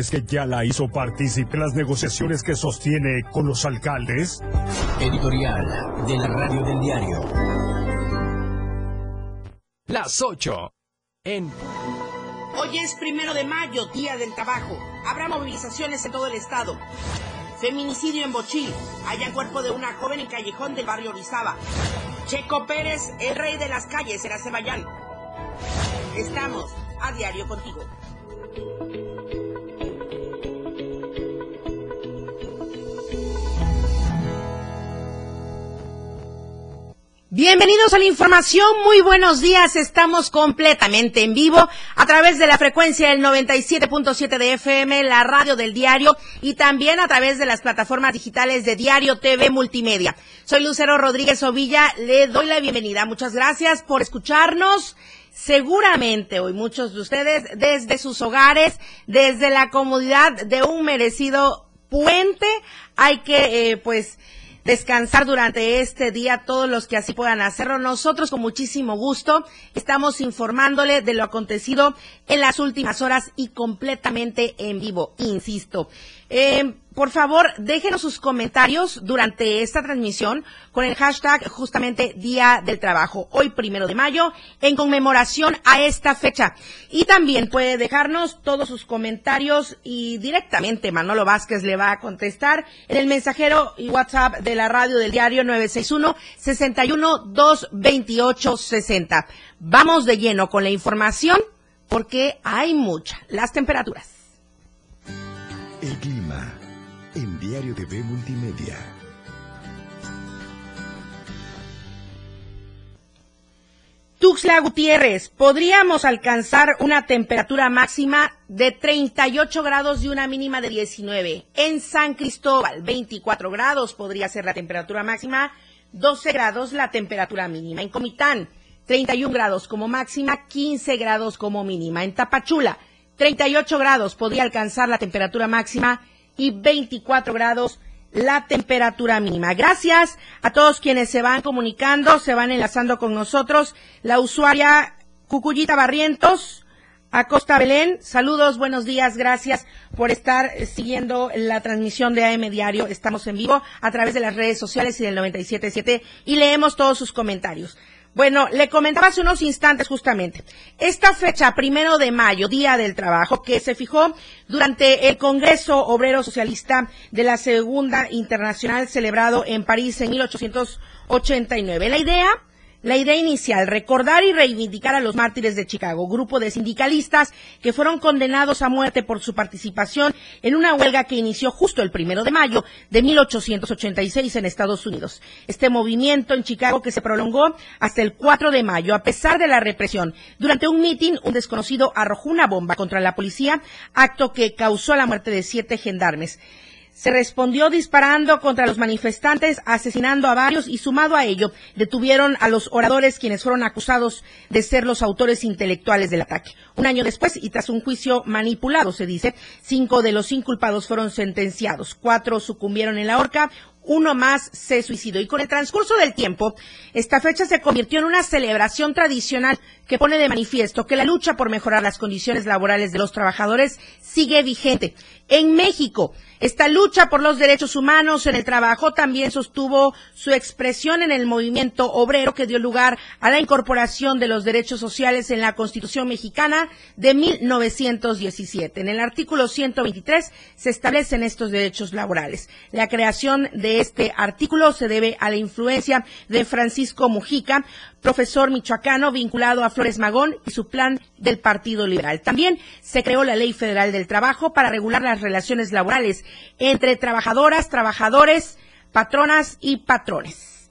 ¿Es que ya la hizo partícipe en las negociaciones que sostiene con los alcaldes? Editorial de la Radio del Diario. Las 8. En. Hoy es primero de mayo, Día del Trabajo. Habrá movilizaciones en todo el estado. Feminicidio en Bochil. Hallan cuerpo de una joven en callejón del barrio Orizaba. Checo Pérez, el rey de las calles en Azerbaiyán. Estamos a diario contigo. Bienvenidos a la información, muy buenos días, estamos completamente en vivo a través de la frecuencia del 97.7 de FM, la radio del diario y también a través de las plataformas digitales de Diario TV Multimedia. Soy Lucero Rodríguez Ovilla, le doy la bienvenida, muchas gracias por escucharnos. Seguramente hoy muchos de ustedes desde sus hogares, desde la comodidad de un merecido puente, hay que eh, pues descansar durante este día todos los que así puedan hacerlo. Nosotros con muchísimo gusto estamos informándole de lo acontecido en las últimas horas y completamente en vivo, insisto. Eh, por favor, déjenos sus comentarios durante esta transmisión con el hashtag justamente Día del Trabajo, hoy primero de mayo, en conmemoración a esta fecha. Y también puede dejarnos todos sus comentarios y directamente Manolo Vázquez le va a contestar en el mensajero y WhatsApp de la radio del diario 961 61 228 60. Vamos de lleno con la información porque hay mucha. Las temperaturas. El clima en Diario TV Multimedia. Tuxla Gutiérrez, podríamos alcanzar una temperatura máxima de 38 grados y una mínima de 19. En San Cristóbal, 24 grados podría ser la temperatura máxima, 12 grados la temperatura mínima. En Comitán, 31 grados como máxima, 15 grados como mínima. En Tapachula, 38 grados podría alcanzar la temperatura máxima y 24 grados la temperatura mínima. Gracias a todos quienes se van comunicando, se van enlazando con nosotros. La usuaria Cucuyita Barrientos, Acosta Belén, saludos, buenos días, gracias por estar siguiendo la transmisión de AM Diario. Estamos en vivo a través de las redes sociales y del 977 y leemos todos sus comentarios. Bueno, le comentaba hace unos instantes justamente. Esta fecha, primero de mayo, Día del Trabajo, que se fijó durante el Congreso Obrero Socialista de la Segunda Internacional celebrado en París en 1889. La idea la idea inicial, recordar y reivindicar a los mártires de Chicago, grupo de sindicalistas que fueron condenados a muerte por su participación en una huelga que inició justo el primero de mayo de 1886 en Estados Unidos. Este movimiento en Chicago que se prolongó hasta el 4 de mayo, a pesar de la represión. Durante un mitin, un desconocido arrojó una bomba contra la policía, acto que causó la muerte de siete gendarmes. Se respondió disparando contra los manifestantes, asesinando a varios y sumado a ello, detuvieron a los oradores quienes fueron acusados de ser los autores intelectuales del ataque. Un año después, y tras un juicio manipulado, se dice, cinco de los inculpados fueron sentenciados, cuatro sucumbieron en la horca, uno más se suicidó. Y con el transcurso del tiempo, esta fecha se convirtió en una celebración tradicional que pone de manifiesto que la lucha por mejorar las condiciones laborales de los trabajadores sigue vigente. En México, esta lucha por los derechos humanos en el trabajo también sostuvo su expresión en el movimiento obrero que dio lugar a la incorporación de los derechos sociales en la Constitución mexicana de 1917. En el artículo 123 se establecen estos derechos laborales. La creación de este artículo se debe a la influencia de Francisco Mujica, profesor michoacano vinculado a Flores Magón y su plan del Partido Liberal. También se creó la Ley Federal del Trabajo para regular las relaciones laborales entre trabajadoras, trabajadores, patronas y patrones.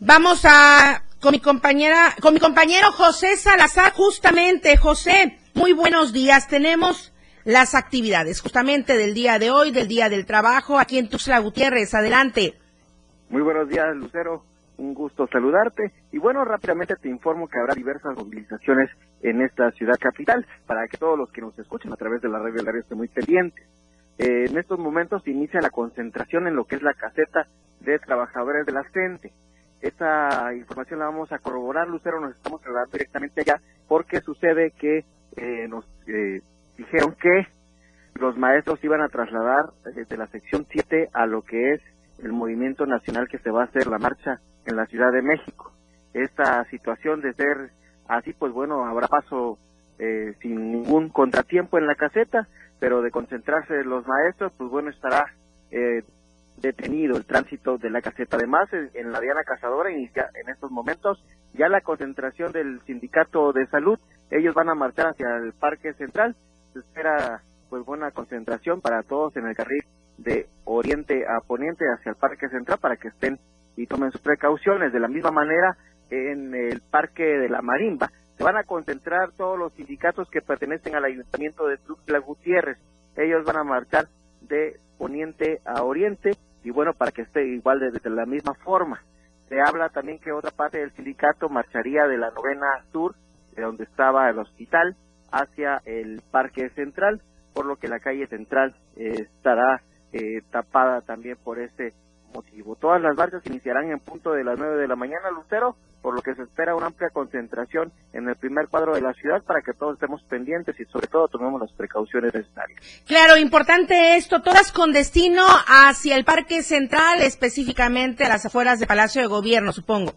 Vamos a con mi compañera, con mi compañero José Salazar, justamente, José, muy buenos días. Tenemos las actividades justamente del día de hoy, del Día del Trabajo, aquí en Tuxtla Gutiérrez. Adelante. Muy buenos días, Lucero un gusto saludarte. Y bueno, rápidamente te informo que habrá diversas movilizaciones en esta ciudad capital para que todos los que nos escuchen a través de la red del área estén muy pendientes. Eh, en estos momentos inicia la concentración en lo que es la caseta de trabajadores de la gente. Esta información la vamos a corroborar, Lucero, nos estamos trasladando directamente allá porque sucede que eh, nos, eh, dijeron que los maestros iban a trasladar desde la sección 7 a lo que es el movimiento nacional que se va a hacer la marcha en la Ciudad de México. Esta situación de ser así, pues bueno, habrá paso eh, sin ningún contratiempo en la caseta, pero de concentrarse los maestros, pues bueno, estará eh, detenido el tránsito de la caseta. Además, en, la Diana Cazadora inicia en estos momentos ya la concentración del sindicato de salud. Ellos van a marchar hacia el Parque Central. Se espera pues buena concentración para todos en el carril de oriente a poniente hacia el Parque Central para que estén y tomen sus precauciones. De la misma manera, en el Parque de la Marimba se van a concentrar todos los sindicatos que pertenecen al Ayuntamiento de Tuxtla Gutiérrez. Ellos van a marchar de poniente a oriente y bueno, para que esté igual de, de la misma forma. Se habla también que otra parte del sindicato marcharía de la novena sur, de donde estaba el hospital, hacia el Parque Central, por lo que la calle central eh, estará eh, tapada también por ese motivo. Todas las marchas iniciarán en punto de las 9 de la mañana, Lucero, por lo que se espera una amplia concentración en el primer cuadro de la ciudad para que todos estemos pendientes y sobre todo tomemos las precauciones necesarias. Claro, importante esto, todas con destino hacia el Parque Central, específicamente a las afueras de Palacio de Gobierno, supongo.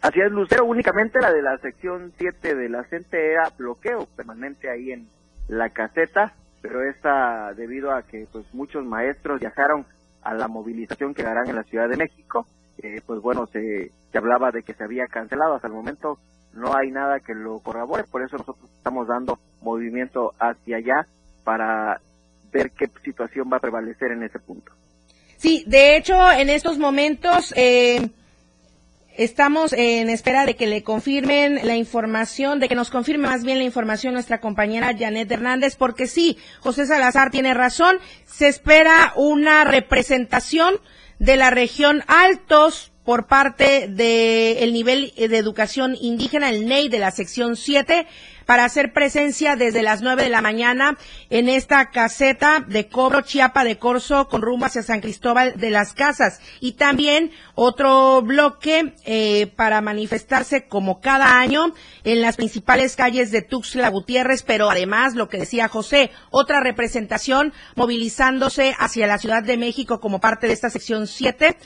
Así es, Lucero, únicamente la de la sección 7 de la CENTE era bloqueo permanente ahí en la caseta, pero esta debido a que pues muchos maestros viajaron a la movilización que harán en la Ciudad de México, eh, pues bueno, se, se hablaba de que se había cancelado. Hasta el momento no hay nada que lo corrobore, por eso nosotros estamos dando movimiento hacia allá para ver qué situación va a prevalecer en ese punto. Sí, de hecho, en estos momentos eh, estamos en espera de que le confirmen la información, de que nos confirme más bien la información nuestra compañera Janet Hernández, porque sí, José Salazar tiene razón, se espera una representación de la región Altos por parte del nivel de educación indígena, el NEI de la sección 7, para hacer presencia desde las 9 de la mañana en esta caseta de cobro Chiapa de Corso con rumbo hacia San Cristóbal de las Casas. Y también otro bloque eh, para manifestarse como cada año en las principales calles de Tuxtla Gutiérrez, pero además, lo que decía José, otra representación movilizándose hacia la Ciudad de México como parte de esta sección 7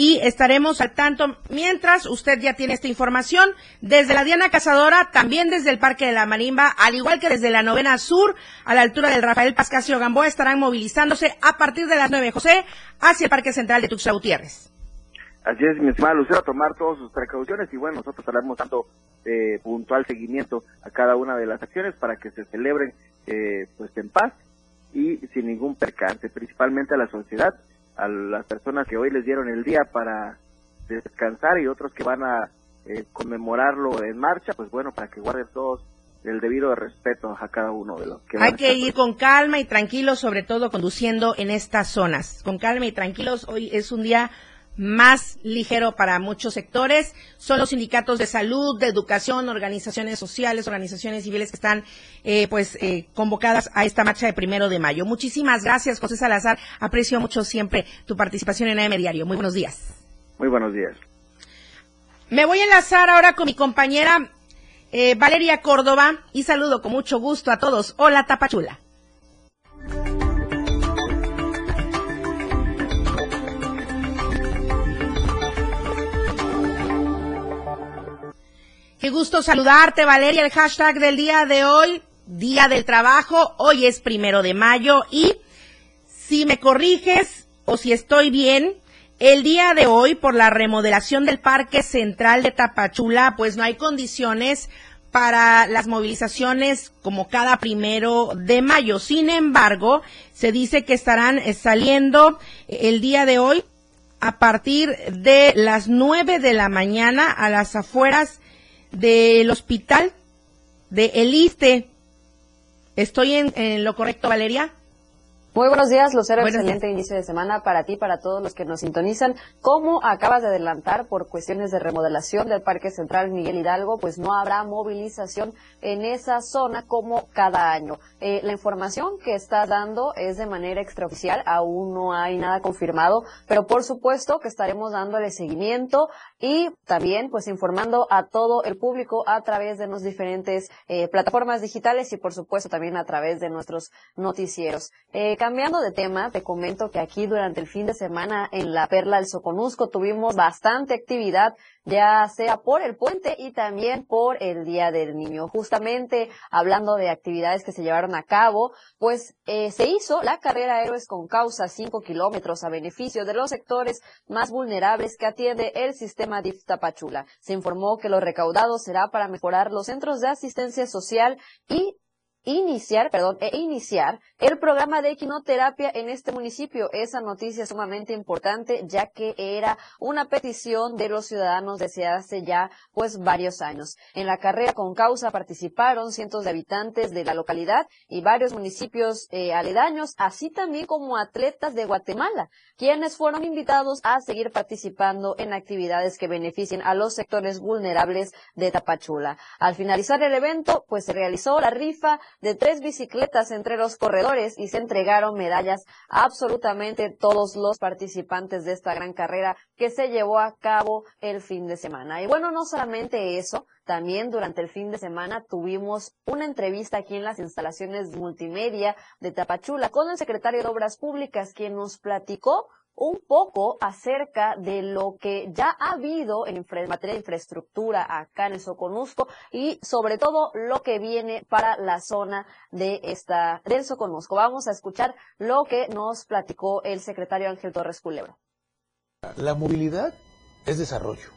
y estaremos al tanto mientras usted ya tiene esta información desde la Diana Cazadora, también desde el Parque de la Marimba, al igual que desde la Novena Sur, a la altura del Rafael Pascasio Gamboa, estarán movilizándose a partir de las 9, José, hacia el Parque Central de Tuxtla Gutiérrez. Así es, mi estimada Lucero, tomar todas sus precauciones y bueno, nosotros estaremos dando eh, puntual seguimiento a cada una de las acciones para que se celebren eh, pues en paz y sin ningún percance, principalmente a la sociedad, a las personas que hoy les dieron el día para descansar y otros que van a eh, conmemorarlo en marcha, pues bueno, para que guarden todos el debido respeto a cada uno de los que Hay que ir con calma y tranquilos, sobre todo conduciendo en estas zonas. Con calma y tranquilos, hoy es un día más ligero para muchos sectores. Son los sindicatos de salud, de educación, organizaciones sociales, organizaciones civiles que están eh, pues eh, convocadas a esta marcha de primero de mayo. Muchísimas gracias, José Salazar. Aprecio mucho siempre tu participación en AM Diario. Muy buenos días. Muy buenos días. Me voy a enlazar ahora con mi compañera eh, Valeria Córdoba y saludo con mucho gusto a todos. Hola, Tapachula. Qué gusto saludarte, Valeria. El hashtag del día de hoy, Día del Trabajo. Hoy es primero de mayo y si me corriges o si estoy bien, el día de hoy, por la remodelación del Parque Central de Tapachula, pues no hay condiciones para las movilizaciones como cada primero de mayo. Sin embargo, se dice que estarán saliendo el día de hoy a partir de las nueve de la mañana a las afueras del hospital de Eliste. ¿Estoy en, lo correcto, Valeria? Muy buenos días, Lucero. excelente inicio de semana para ti, para todos los que nos sintonizan. Como acabas de adelantar por cuestiones de remodelación del Parque Central Miguel Hidalgo, pues no habrá movilización en esa zona como cada año. Eh, la información que está dando es de manera extraoficial, aún no hay nada confirmado, pero por supuesto que estaremos dándole seguimiento y también pues informando a todo el público a través de las diferentes eh, plataformas digitales y por supuesto también a través de nuestros noticieros. Eh, cambiando de tema, te comento que aquí durante el fin de semana en la Perla del Soconusco tuvimos bastante actividad ya sea por el puente y también por el Día del Niño. Justamente hablando de actividades que se llevaron a cabo, pues eh, se hizo la carrera Héroes con Causa 5 kilómetros a beneficio de los sectores más vulnerables que atiende el sistema DIF Tapachula. Se informó que lo recaudado será para mejorar los centros de asistencia social y iniciar, perdón, e iniciar el programa de equinoterapia en este municipio. Esa noticia es sumamente importante ya que era una petición de los ciudadanos desde hace ya pues varios años. En la carrera con causa participaron cientos de habitantes de la localidad y varios municipios eh, aledaños, así también como atletas de Guatemala, quienes fueron invitados a seguir participando en actividades que beneficien a los sectores vulnerables de Tapachula. Al finalizar el evento, pues se realizó la rifa de tres bicicletas entre los corredores y se entregaron medallas a absolutamente todos los participantes de esta gran carrera que se llevó a cabo el fin de semana. Y bueno, no solamente eso, también durante el fin de semana tuvimos una entrevista aquí en las instalaciones multimedia de Tapachula con el secretario de Obras Públicas, quien nos platicó un poco acerca de lo que ya ha habido en materia de infraestructura acá en el Soconusco y sobre todo lo que viene para la zona de esta, del Soconusco. Vamos a escuchar lo que nos platicó el secretario Ángel Torres Culebro. La movilidad es desarrollo,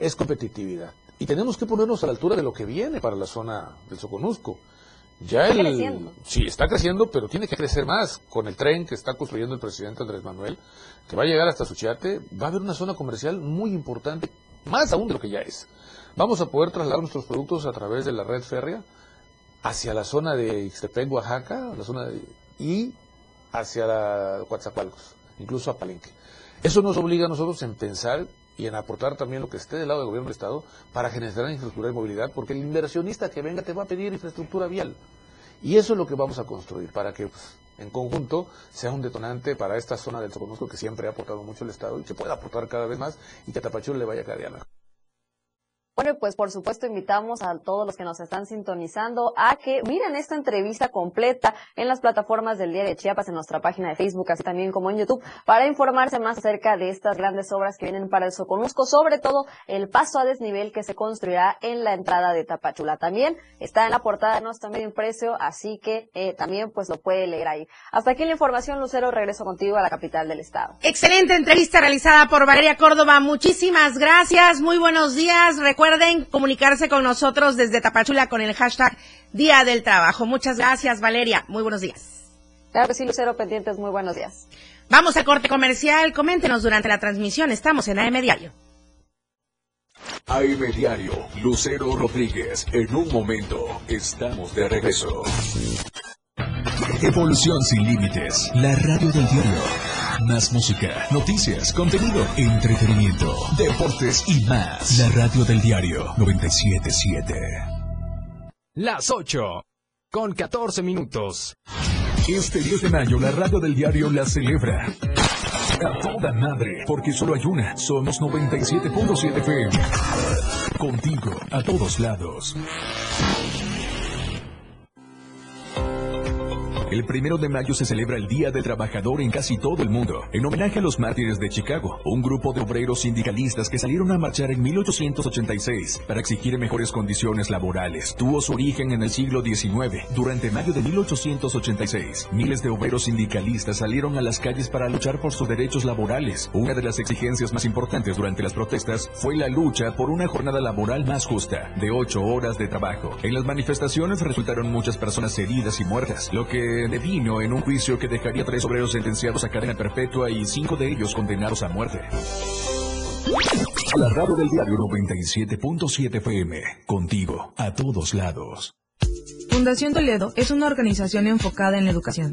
es competitividad y tenemos que ponernos a la altura de lo que viene para la zona del Soconusco. Ya Está el, creciendo. sí, está creciendo, pero tiene que crecer más. Con el tren que está construyendo el presidente Andrés Manuel, que va a llegar hasta Suchiate, va a haber una zona comercial muy importante, más aún de lo que ya es. Vamos a poder trasladar nuestros productos a través de la red férrea hacia la zona de Ixtepec, Oaxaca, la zona de- y hacia la Coatzacoalcos, incluso a Palenque. Eso nos obliga a nosotros en pensar y en aportar también lo que esté del lado del gobierno del Estado para generar infraestructura de movilidad, porque el inversionista que venga te va a pedir infraestructura vial. Y eso es lo que vamos a construir para que pues, en conjunto sea un detonante para esta zona del Soconusco que siempre ha aportado mucho el Estado y que pueda aportar cada vez más y que a Tapachula le vaya cada día mejor. Pues por supuesto invitamos a todos los que nos están sintonizando a que miren esta entrevista completa en las plataformas del Diario de Chiapas, en nuestra página de Facebook, así también como en YouTube, para informarse más acerca de estas grandes obras que vienen para el Soconusco, sobre todo el paso a desnivel que se construirá en la entrada de Tapachula. También está en la portada de nuestro medio impreso, así que eh, también pues lo puede leer ahí. Hasta aquí la información, Lucero, regreso contigo a la capital del estado. Excelente entrevista realizada por Valeria Córdoba. Muchísimas gracias. Muy buenos días. Recuerden comunicarse con nosotros desde Tapachula con el hashtag Día del Trabajo. Muchas gracias, Valeria. Muy buenos días. Claro que sí, Lucero, pendientes, muy buenos días. Vamos al corte comercial. Coméntenos durante la transmisión. Estamos en AM Diario. AM Diario, Lucero Rodríguez. En un momento, estamos de regreso. Evolución sin límites. La radio del diario. Más música, noticias, contenido, entretenimiento, deportes y más. La radio del diario 977. Las 8 con 14 minutos. Este 10 de mayo la radio del diario la celebra. A toda madre, porque solo hay una. Somos 97.7 FM. Contigo, a todos lados. El primero de mayo se celebra el Día del Trabajador en casi todo el mundo, en homenaje a los mártires de Chicago, un grupo de obreros sindicalistas que salieron a marchar en 1886 para exigir mejores condiciones laborales. Tuvo su origen en el siglo XIX. Durante mayo de 1886, miles de obreros sindicalistas salieron a las calles para luchar por sus derechos laborales. Una de las exigencias más importantes durante las protestas fue la lucha por una jornada laboral más justa, de ocho horas de trabajo. En las manifestaciones resultaron muchas personas heridas y muertas, lo que devino en un juicio que dejaría tres obreros sentenciados a cadena perpetua y cinco de ellos condenados a muerte. La radio del diario 97.7 FM, contigo, a todos lados. Fundación Toledo es una organización enfocada en la educación.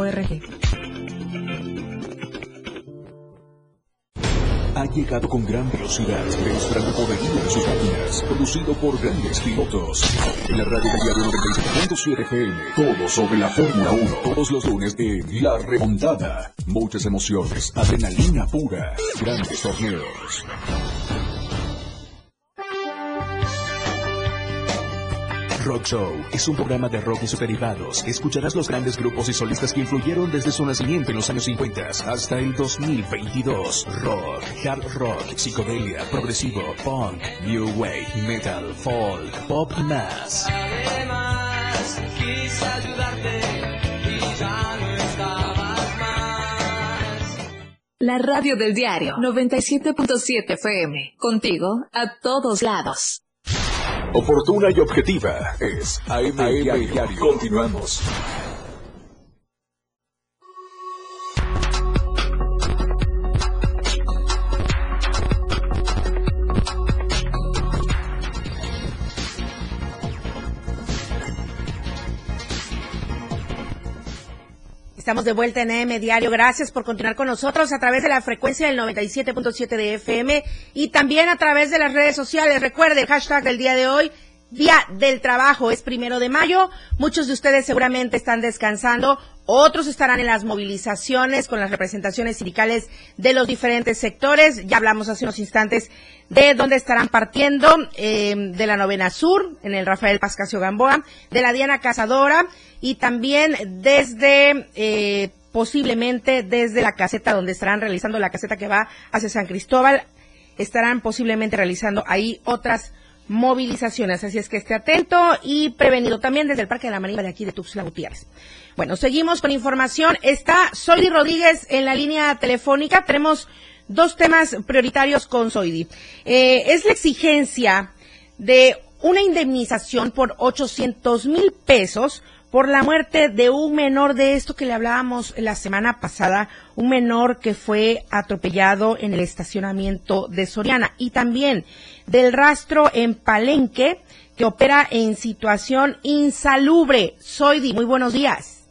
ha llegado con gran velocidad, demostrando poderío de sus máquinas, producido por grandes pilotos. En la radio diario 97.7 FM, todo sobre la Fórmula 1, todos los lunes en La Remontada. Muchas emociones, adrenalina pura, grandes torneos. Rock Show es un programa de rock y sus derivados. Escucharás los grandes grupos y solistas que influyeron desde su nacimiento en los años 50 hasta el 2022. Rock, hard rock, psicodelia, progresivo, punk, new wave, metal, folk, pop más. Además, quise ayudarte y ya no estabas más. La radio del diario 97.7 FM. Contigo a todos lados. Oportuna y objetiva es AM, Diario. Continuamos. Estamos de vuelta en AM Diario. Gracias por continuar con nosotros a través de la frecuencia del 97.7 de FM y también a través de las redes sociales. Recuerde el hashtag del día de hoy, Día del Trabajo, es primero de mayo. Muchos de ustedes seguramente están descansando, otros estarán en las movilizaciones con las representaciones sindicales de los diferentes sectores. Ya hablamos hace unos instantes de dónde estarán partiendo, eh, de la novena sur, en el Rafael Pascasio Gamboa, de la Diana Cazadora y también desde, eh, posiblemente desde la caseta donde estarán realizando la caseta que va hacia San Cristóbal, estarán posiblemente realizando ahí otras movilizaciones. Así es que esté atento y prevenido también desde el Parque de la Manila de aquí de Tuxtla Gutiérrez. Bueno, seguimos con información. Está Soidi Rodríguez en la línea telefónica. Tenemos dos temas prioritarios con Soidi. Eh, es la exigencia de una indemnización por 800 mil pesos por la muerte de un menor de esto que le hablábamos la semana pasada, un menor que fue atropellado en el estacionamiento de Soriana y también del rastro en Palenque que opera en situación insalubre. Soidi, muy buenos días.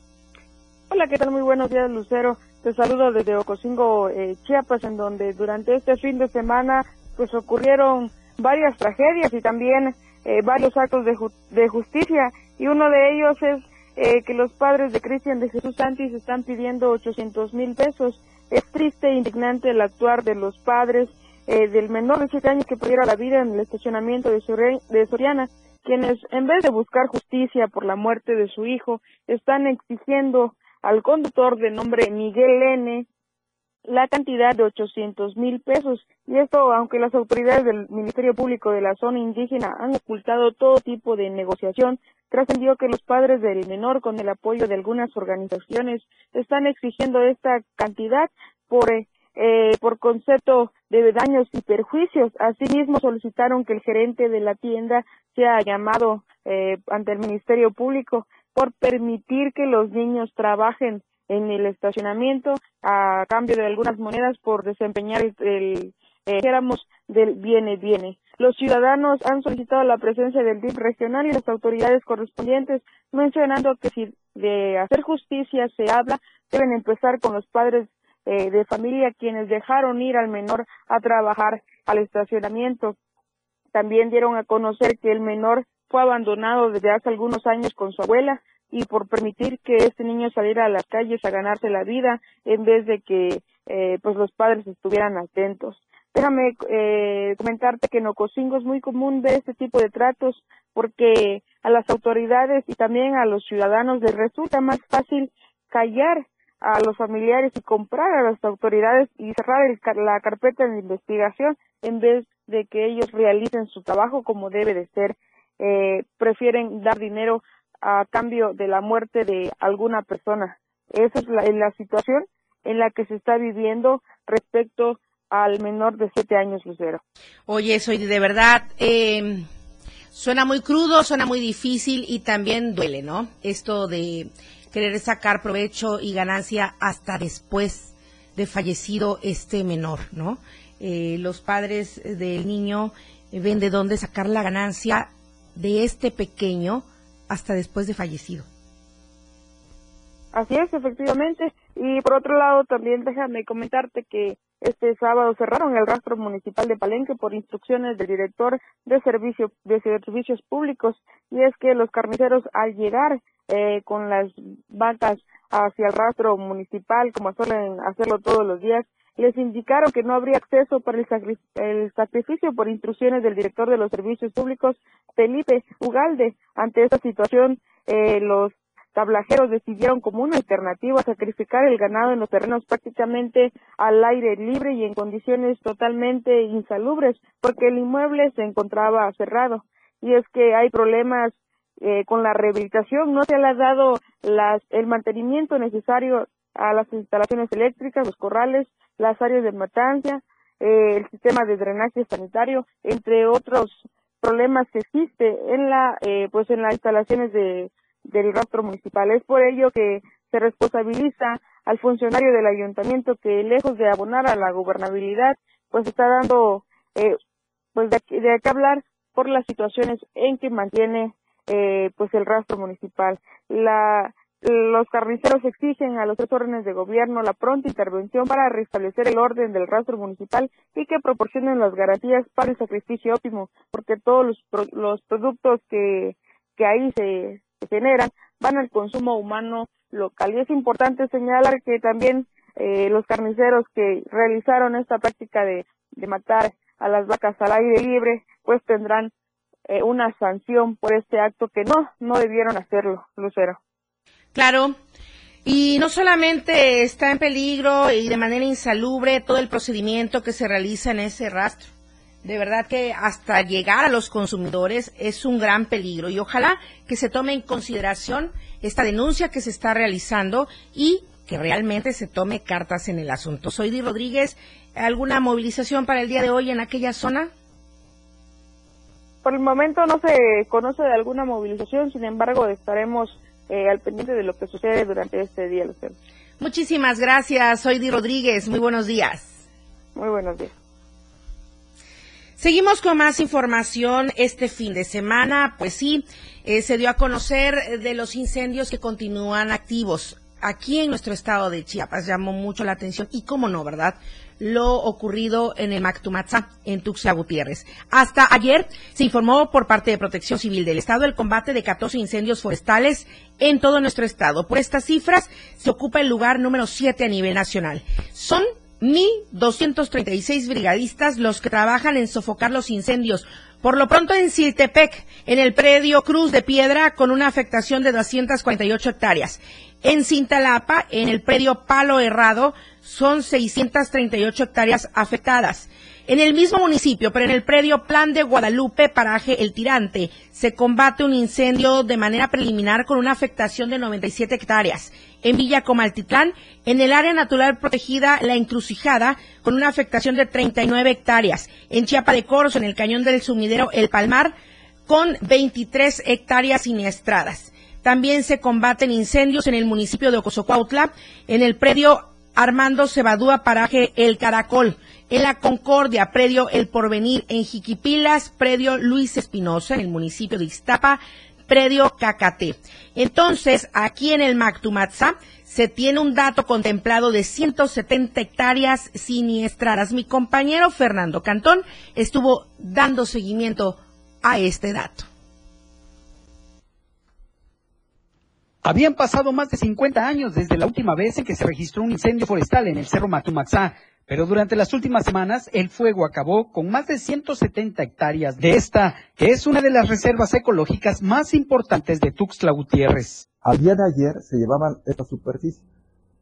Hola, ¿qué tal? Muy buenos días, Lucero. Te saludo desde Ocosingo, eh, Chiapas, en donde durante este fin de semana pues ocurrieron varias tragedias y también eh, varios actos de, de justicia y uno de ellos es eh, que los padres de Cristian de Jesús Santis están pidiendo 800 mil pesos. Es triste e indignante el actuar de los padres eh, del menor de 7 años que perdiera la vida en el estacionamiento de, de Soriana, quienes en vez de buscar justicia por la muerte de su hijo, están exigiendo al conductor de nombre Miguel N la cantidad de 800 mil pesos. Y esto, aunque las autoridades del Ministerio Público de la zona indígena han ocultado todo tipo de negociación, trascendió que los padres del menor, con el apoyo de algunas organizaciones, están exigiendo esta cantidad por, eh, por concepto de daños y perjuicios. Asimismo, solicitaron que el gerente de la tienda sea llamado eh, ante el Ministerio Público por permitir que los niños trabajen en el estacionamiento a cambio de algunas monedas por desempeñar el, el eh, del viene viene. Los ciudadanos han solicitado la presencia del DIP regional y las autoridades correspondientes, mencionando que si de hacer justicia se habla, deben empezar con los padres eh, de familia quienes dejaron ir al menor a trabajar al estacionamiento. También dieron a conocer que el menor fue abandonado desde hace algunos años con su abuela, y por permitir que este niño saliera a las calles a ganarse la vida en vez de que eh, pues los padres estuvieran atentos. Déjame eh, comentarte que en Ocosingo es muy común ver este tipo de tratos porque a las autoridades y también a los ciudadanos les resulta más fácil callar a los familiares y comprar a las autoridades y cerrar el, la carpeta de investigación en vez de que ellos realicen su trabajo como debe de ser. Eh, prefieren dar dinero a cambio de la muerte de alguna persona. Esa es la, situación en la que se está viviendo respecto al menor de siete años, Lucero. Oye, soy de verdad, eh, Suena muy crudo, suena muy difícil y también duele, ¿no? Esto de querer sacar provecho y ganancia hasta después de fallecido este menor, ¿no? Eh, los padres del niño eh, ven de dónde sacar la ganancia de este pequeño hasta después de fallecido. Así es, efectivamente. Y por otro lado, también déjame comentarte que este sábado cerraron el rastro municipal de Palenque por instrucciones del director de, servicio, de servicios públicos. Y es que los carniceros al llegar eh, con las vacas hacia el rastro municipal, como suelen hacerlo todos los días, les indicaron que no habría acceso para el, el, sacrificio por instrucciones del director de los servicios públicos, Felipe Ugalde. Ante esta situación, eh, los tablajeros decidieron como una alternativa sacrificar el ganado en los terrenos prácticamente al aire libre y en condiciones totalmente insalubres, porque el inmueble se encontraba cerrado. Y es que hay problemas eh, con la rehabilitación, no se le ha dado las, el mantenimiento necesario a las instalaciones eléctricas, los corrales, las áreas de matancia, eh, el sistema de drenaje sanitario, entre otros problemas que existe en la eh, pues en las instalaciones de del rastro municipal. Es por ello que se responsabiliza al funcionario del ayuntamiento que lejos de abonar a la gobernabilidad, pues está dando eh, pues de, de qué hablar por las situaciones en que mantiene eh, pues el rastro municipal. La, los carniceros exigen a los tres órdenes de gobierno la pronta intervención para restablecer el orden del rastro municipal y que proporcionen las garantías para el sacrificio óptimo, porque todos los, los productos que, que ahí se, generan van al consumo humano local. Y es importante señalar que también eh, los carniceros que realizaron esta práctica de, de matar a las vacas al aire libre, pues tendrán eh, una sanción por este acto que no, no debieron hacerlo, Lucero. Claro. Y no solamente está en peligro y de manera insalubre todo el procedimiento que se realiza en ese rastro, de verdad que hasta llegar a los consumidores es un gran peligro y ojalá que se tome en consideración esta denuncia que se está realizando y que realmente se tome cartas en el asunto. Soy Di Rodríguez, ¿alguna movilización para el día de hoy en aquella zona? Por el momento no se conoce de alguna movilización, sin embargo estaremos eh, al pendiente de lo que sucede durante este día, Lucero. Muchísimas gracias, soy Di Rodríguez, muy buenos días. Muy buenos días. Seguimos con más información este fin de semana. Pues sí, eh, se dio a conocer de los incendios que continúan activos aquí en nuestro estado de Chiapas. Llamó mucho la atención y cómo no, ¿verdad? Lo ocurrido en el Mactumatzá, en Tuxtla Gutiérrez. Hasta ayer se informó por parte de Protección Civil del Estado el combate de 14 incendios forestales en todo nuestro estado. Por estas cifras se ocupa el lugar número 7 a nivel nacional. Son 1.236 brigadistas los que trabajan en sofocar los incendios. Por lo pronto en Siltepec, en el predio Cruz de Piedra, con una afectación de 248 hectáreas. En Cintalapa, en el predio Palo Herrado, son 638 hectáreas afectadas. En el mismo municipio, pero en el predio Plan de Guadalupe, paraje El Tirante, se combate un incendio de manera preliminar con una afectación de 97 hectáreas. En Villa Comaltitlán, en el área natural protegida La Encrucijada, con una afectación de 39 hectáreas. En Chiapa de Coros, en el cañón del sumidero El Palmar, con 23 hectáreas siniestradas. También se combaten incendios en el municipio de Ocosocuautla, en el predio Armando Cebadúa, paraje El Caracol en la Concordia, predio El Porvenir, en Jiquipilas, predio Luis Espinosa, en el municipio de Iztapa, predio Cacate. Entonces, aquí en el Mactumatza se tiene un dato contemplado de 170 hectáreas siniestradas. Mi compañero Fernando Cantón estuvo dando seguimiento a este dato. Habían pasado más de 50 años desde la última vez en que se registró un incendio forestal en el Cerro Matumaxá, pero durante las últimas semanas el fuego acabó con más de 170 hectáreas de esta, que es una de las reservas ecológicas más importantes de Tuxtla Gutiérrez. Al día de ayer se llevaban esta superficie,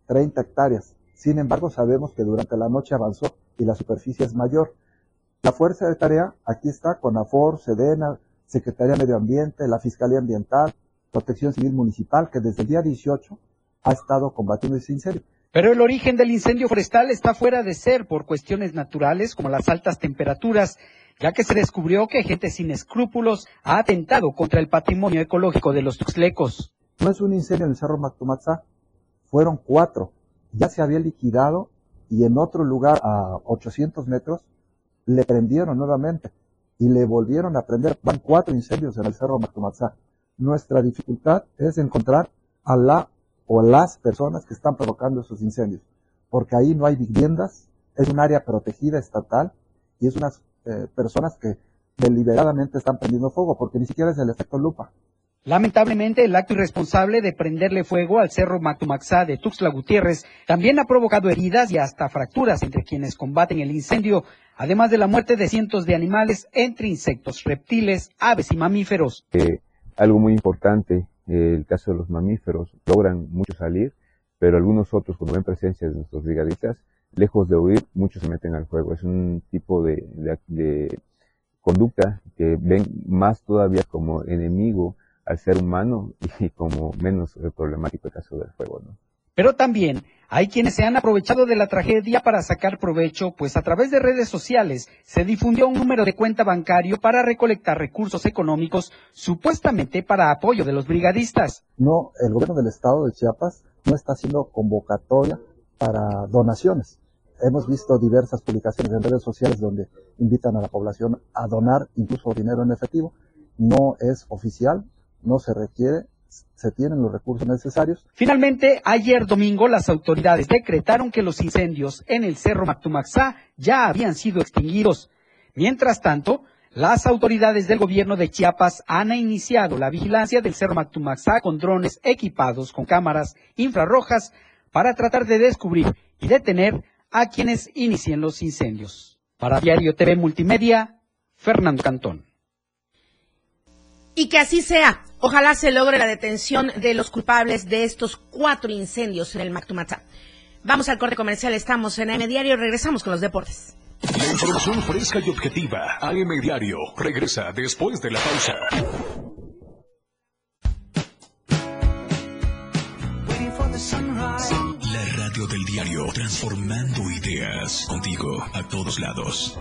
30 hectáreas. Sin embargo, sabemos que durante la noche avanzó y la superficie es mayor. La fuerza de tarea aquí está con AFOR, SEDENA, Secretaría de Medio Ambiente, la Fiscalía Ambiental, Protección Civil Municipal, que desde el día 18 ha estado combatiendo ese incendio. Pero el origen del incendio forestal está fuera de ser por cuestiones naturales como las altas temperaturas ya que se descubrió que gente sin escrúpulos ha atentado contra el patrimonio ecológico de los tuxlecos. No es un incendio en el Cerro Mactumatzá, fueron cuatro. Ya se había liquidado y en otro lugar a 800 metros le prendieron nuevamente y le volvieron a prender. Van cuatro incendios en el Cerro Mactumatzá. Nuestra dificultad es encontrar a la o las personas que están provocando esos incendios, porque ahí no hay viviendas, es un área protegida estatal y es unas eh, personas que deliberadamente están prendiendo fuego, porque ni siquiera es el efecto lupa. Lamentablemente, el acto irresponsable de prenderle fuego al cerro Matumaxá de Tuxtla Gutiérrez también ha provocado heridas y hasta fracturas entre quienes combaten el incendio, además de la muerte de cientos de animales entre insectos, reptiles, aves y mamíferos. Eh, algo muy importante, eh, el caso de los mamíferos, logran mucho salir, pero algunos otros, cuando ven presencia de nuestros brigadistas, lejos de huir, muchos se meten al fuego. Es un tipo de, de, conducta que ven más todavía como enemigo al ser humano y como menos problemático el caso del fuego, ¿no? Pero también hay quienes se han aprovechado de la tragedia para sacar provecho, pues a través de redes sociales se difundió un número de cuenta bancario para recolectar recursos económicos supuestamente para apoyo de los brigadistas. No, el gobierno del estado de Chiapas no está haciendo convocatoria para donaciones. Hemos visto diversas publicaciones en redes sociales donde invitan a la población a donar incluso dinero en efectivo. No es oficial, no se requiere, se tienen los recursos necesarios. Finalmente, ayer domingo las autoridades decretaron que los incendios en el Cerro Mactumaxá ya habían sido extinguidos. Mientras tanto, las autoridades del gobierno de Chiapas han iniciado la vigilancia del Cerro Mactumaxá con drones equipados con cámaras infrarrojas para tratar de descubrir y detener a quienes inicien los incendios. Para Diario TV Multimedia, Fernando Cantón. Y que así sea. Ojalá se logre la detención de los culpables de estos cuatro incendios en el Mactumatá. Vamos al corte comercial, estamos en AM Diario, regresamos con los deportes. La información fresca y objetiva. AM Diario regresa después de la pausa. La radio del diario, transformando ideas contigo a todos lados.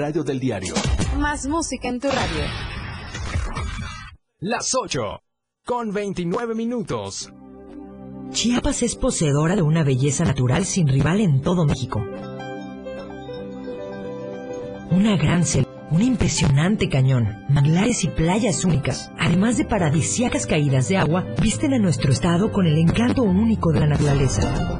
radio del diario. Más música en tu radio. Las 8 con 29 minutos. Chiapas es poseedora de una belleza natural sin rival en todo México. Una gran selva, un impresionante cañón, manglares y playas únicas, además de paradisíacas caídas de agua, visten a nuestro estado con el encanto único de la naturaleza.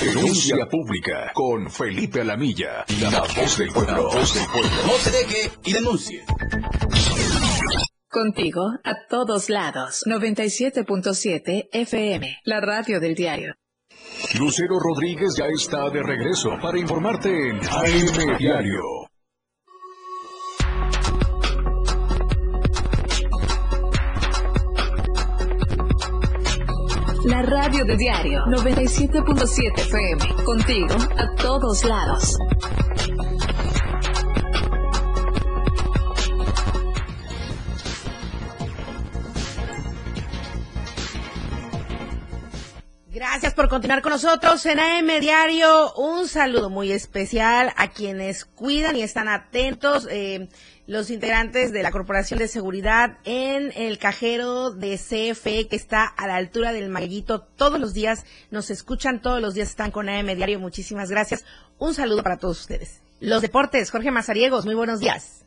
Denuncia pública con Felipe Alamilla, la voz del pueblo. La voz del pueblo. No se deje y denuncie. Contigo a todos lados. 97.7 FM, la radio del diario. Lucero Rodríguez ya está de regreso para informarte en AM Diario. La radio de diario 97.7 FM. Contigo a todos lados. Gracias por continuar con nosotros en AM Diario. Un saludo muy especial a quienes cuidan y están atentos. Eh, los integrantes de la Corporación de Seguridad en el cajero de CFE que está a la altura del Maguito. Todos los días nos escuchan, todos los días están con AM Diario. Muchísimas gracias. Un saludo para todos ustedes. Los deportes, Jorge Mazariegos, muy buenos días.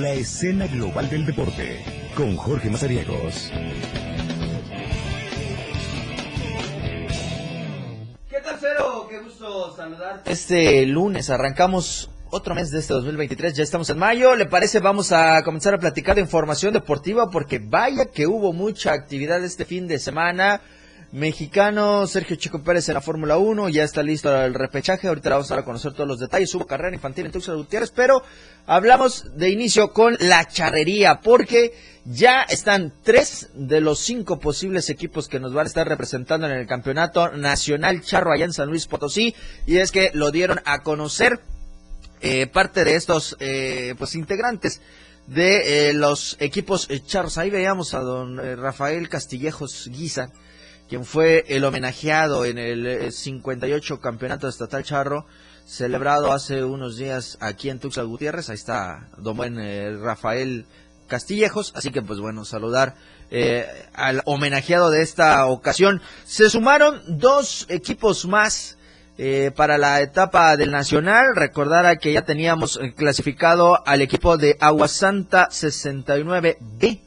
La escena global del deporte con Jorge Mazariegos. ¿Qué tal, Cero? Qué gusto saludarte. Este lunes arrancamos otro mes de este 2023, ya estamos en mayo. ¿Le parece? Vamos a comenzar a platicar de información deportiva porque vaya que hubo mucha actividad este fin de semana. Mexicano Sergio Chico Pérez en la Fórmula 1, ya está listo el repechaje, ahorita vamos a conocer todos los detalles, hubo carrera infantil en Tuxtla Gutiérrez, pero hablamos de inicio con la charrería, porque ya están tres de los cinco posibles equipos que nos van a estar representando en el Campeonato Nacional Charro allá en San Luis Potosí, y es que lo dieron a conocer eh, parte de estos eh, pues integrantes de eh, los equipos eh, charros. Ahí veíamos a don eh, Rafael Castillejos Guisa, quien fue el homenajeado en el eh, 58 Campeonato Estatal Charro, celebrado hace unos días aquí en Tuxtla Gutiérrez. Ahí está don buen eh, Rafael Castillejos, así que pues bueno, saludar eh, al homenajeado de esta ocasión. Se sumaron dos equipos más eh, para la etapa del Nacional. Recordar que ya teníamos eh, clasificado al equipo de Aguasanta 69B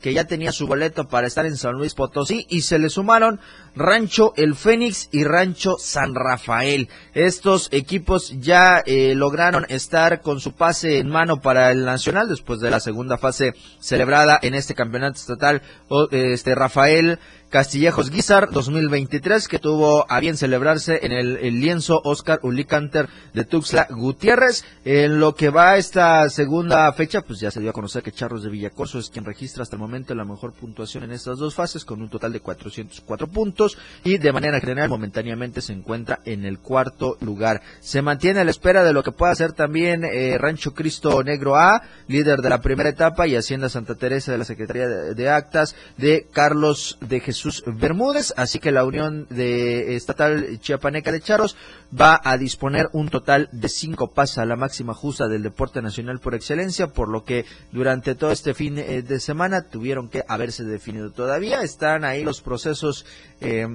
que ya tenía su boleto para estar en San Luis Potosí y se le sumaron Rancho El Fénix y Rancho San Rafael. Estos equipos ya eh, lograron estar con su pase en mano para el Nacional después de la segunda fase celebrada en este campeonato estatal. Este Rafael Castillejos Guizar 2023 que tuvo a bien celebrarse en el, lienzo Oscar Ulicanter de Tuxtla Gutiérrez. En lo que va esta segunda fecha, pues ya se dio a conocer que Charros de Villacorso es quien registra hasta el momento la mejor puntuación en estas dos fases con un total de 404 puntos y de manera general momentáneamente se encuentra en el cuarto lugar. Se mantiene a la espera de lo que pueda hacer también eh, Rancho Cristo Negro A, líder de la primera etapa y Hacienda Santa Teresa de la Secretaría de, de Actas de Carlos de Jesús Bermúdez, así que la Unión de Estatal Chiapaneca de Charros va a disponer un total de cinco pases a la máxima justa del deporte nacional por excelencia, por lo que durante todo este fin eh, de semana tuvieron que haberse definido todavía. Están ahí los procesos eh,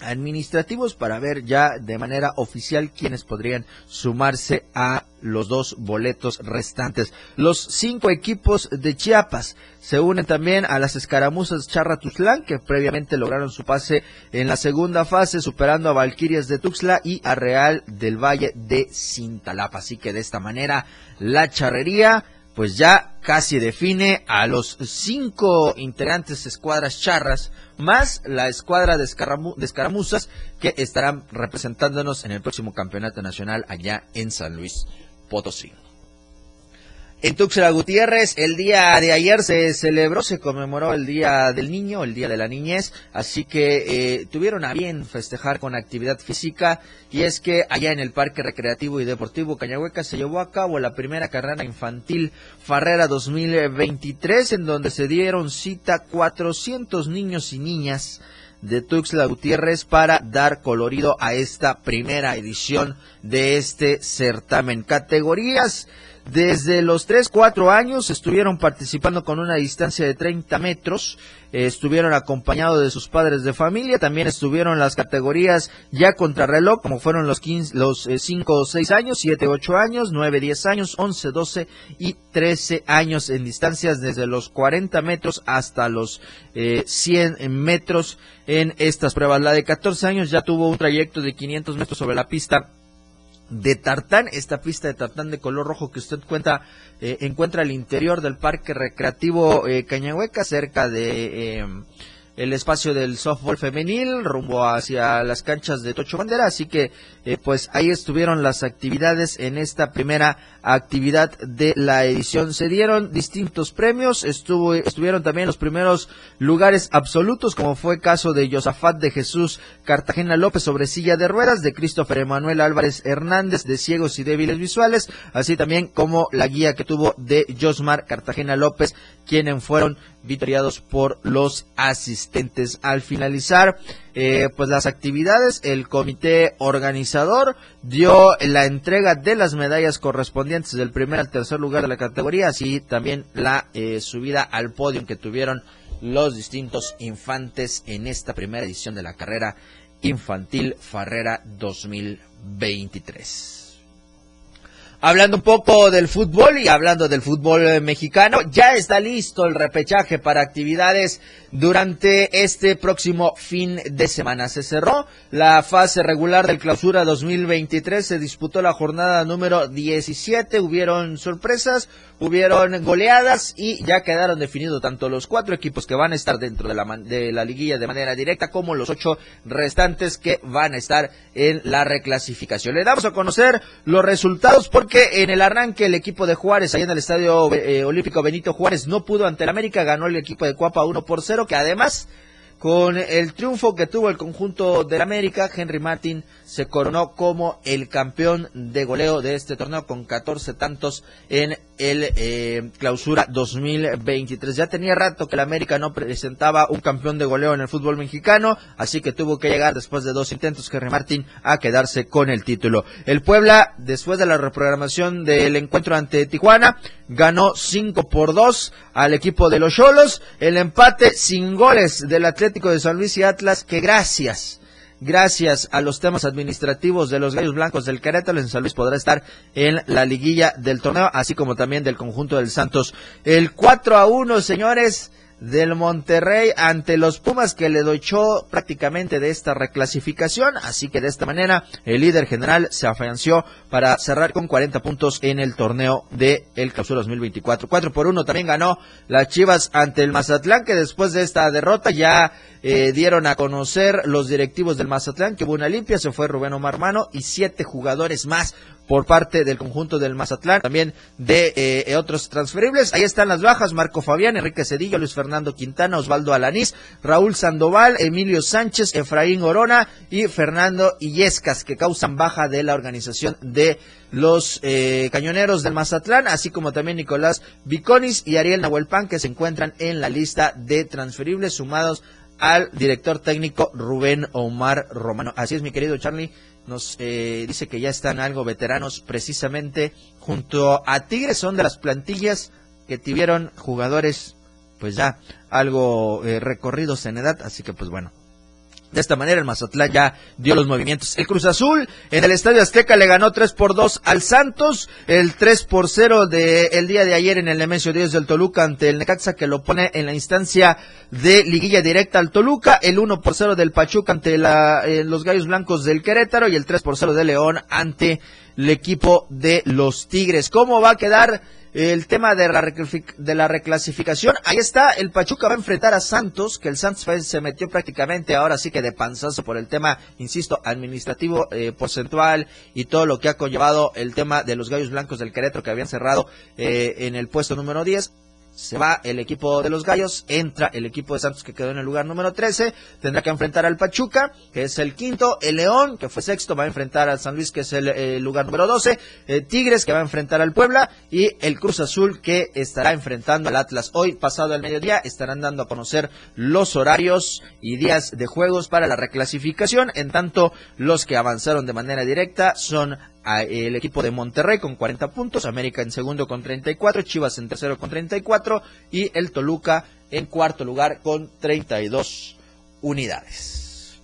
administrativos para ver ya de manera oficial quiénes podrían sumarse a los dos boletos restantes. Los cinco equipos de Chiapas se unen también a las escaramuzas Charra Tuxtlán, que previamente lograron su pase en la segunda fase, superando a Valquirias de Tuxtla y a Real del Valle de Cintalapa. Así que de esta manera, la charrería pues ya casi define a los cinco integrantes escuadras charras, más la escuadra de, escaramu- de escaramuzas que estarán representándonos en el próximo campeonato nacional allá en San Luis Potosí. En Tuxtla Gutiérrez, el día de ayer se celebró, se conmemoró el Día del Niño, el Día de la Niñez, así que eh, tuvieron a bien festejar con actividad física y es que allá en el Parque Recreativo y Deportivo Cañahueca se llevó a cabo la primera carrera infantil Farrera 2023 en donde se dieron cita 400 niños y niñas de Tuxtla Gutiérrez para dar colorido a esta primera edición de este certamen. Categorías desde los 3, 4 años estuvieron participando con una distancia de 30 metros, eh, estuvieron acompañados de sus padres de familia, también estuvieron las categorías ya contrarreloj, como fueron los 15, los 5 o 6 años, 7, 8 años, 9, 10 años, 11, 12 y 13 años en distancias desde los 40 metros hasta los eh, 100 metros en estas pruebas. La de 14 años ya tuvo un trayecto de 500 metros sobre la pista de tartán, esta pista de tartán de color rojo que usted cuenta, eh, encuentra al interior del parque recreativo eh, Cañahueca, cerca de eh, el espacio del softball femenil rumbo hacia las canchas de Tocho Bandera, así que eh, pues ahí estuvieron las actividades en esta primera actividad de la edición. Se dieron distintos premios, estuvo, estuvieron también los primeros lugares absolutos, como fue caso de Josafat de Jesús Cartagena López sobre silla de ruedas, de Christopher Emanuel Álvarez Hernández de ciegos y débiles visuales, así también como la guía que tuvo de Josmar Cartagena López, quienes fueron victoriados por los asistentes. Al finalizar, eh, pues las actividades, el comité organizador dio la entrega de las medallas correspondientes del primer al tercer lugar de la categoría, así también la eh, subida al podio que tuvieron los distintos infantes en esta primera edición de la carrera infantil Farrera 2023. Hablando un poco del fútbol y hablando del fútbol eh, mexicano, ya está listo el repechaje para actividades durante este próximo fin de semana. Se cerró la fase regular del clausura 2023, se disputó la jornada número 17, hubieron sorpresas, hubieron goleadas y ya quedaron definidos tanto los cuatro equipos que van a estar dentro de la, de la liguilla de manera directa como los ocho restantes que van a estar en la reclasificación. Le damos a conocer los resultados porque que en el arranque el equipo de Juárez, allá en el Estadio eh, Olímpico Benito Juárez, no pudo ante el América, ganó el equipo de Cuapa 1 por 0, que además con el triunfo que tuvo el conjunto del América, Henry Martin se coronó como el campeón de goleo de este torneo con 14 tantos en el eh, clausura 2023. Ya tenía rato que el América no presentaba un campeón de goleo en el fútbol mexicano, así que tuvo que llegar después de dos intentos Henry Martin a quedarse con el título. El Puebla, después de la reprogramación del encuentro ante Tijuana, ganó 5 por 2 al equipo de los Cholos. El empate sin goles del Atlético de San Luis y Atlas que gracias, gracias a los temas administrativos de los Gallos Blancos del Querétaro, en San Luis podrá estar en la liguilla del torneo, así como también del conjunto del Santos. El 4 a 1, señores, del Monterrey ante los Pumas que le dochó prácticamente de esta reclasificación, así que de esta manera el líder general se afianció para cerrar con 40 puntos en el torneo de el Clausura 2024. 4 por 1 también ganó las Chivas ante el Mazatlán que después de esta derrota ya eh, dieron a conocer los directivos del Mazatlán que hubo una limpia, se fue Rubén Omar Mano y siete jugadores más por parte del conjunto del Mazatlán, también de eh, otros transferibles. Ahí están las bajas, Marco Fabián, Enrique Cedillo, Luis Fernando Quintana, Osvaldo Alanís, Raúl Sandoval, Emilio Sánchez, Efraín Orona y Fernando Illescas, que causan baja de la organización de los eh, cañoneros del Mazatlán, así como también Nicolás Viconis y Ariel Nahuelpan, que se encuentran en la lista de transferibles sumados al director técnico Rubén Omar Romano. Así es, mi querido Charlie nos eh, dice que ya están algo veteranos precisamente junto a Tigres, son de las plantillas que tuvieron jugadores pues ya algo eh, recorridos en edad, así que pues bueno, de esta manera el Mazatlán ya dio los movimientos. El Cruz Azul en el Estadio Azteca le ganó 3 por 2 al Santos. El 3 por 0 del día de ayer en el Nemesio Díaz del Toluca ante el Necaxa que lo pone en la instancia de liguilla directa al Toluca. El 1 por 0 del Pachuca ante la, eh, los Gallos Blancos del Querétaro y el 3 por 0 de León ante el equipo de los Tigres. ¿Cómo va a quedar? el tema de la, de la reclasificación. Ahí está, el Pachuca va a enfrentar a Santos, que el Santos se metió prácticamente ahora sí que de panzazo por el tema, insisto, administrativo, eh, porcentual y todo lo que ha conllevado el tema de los gallos blancos del Querétaro que habían cerrado eh, en el puesto número 10 se va el equipo de los Gallos, entra el equipo de Santos que quedó en el lugar número 13, tendrá que enfrentar al Pachuca, que es el quinto, el León, que fue sexto, va a enfrentar al San Luis, que es el, lugar número 12, eh, Tigres, que va a enfrentar al Puebla, y el Cruz Azul, que estará enfrentando al Atlas. Hoy, pasado el mediodía, estarán dando a conocer los horarios y días de juegos para la reclasificación, en tanto los que avanzaron de manera directa son el equipo de Monterrey con 40 puntos, América en segundo con 34, Chivas en tercero con 34 y el Toluca en cuarto lugar con 32 unidades.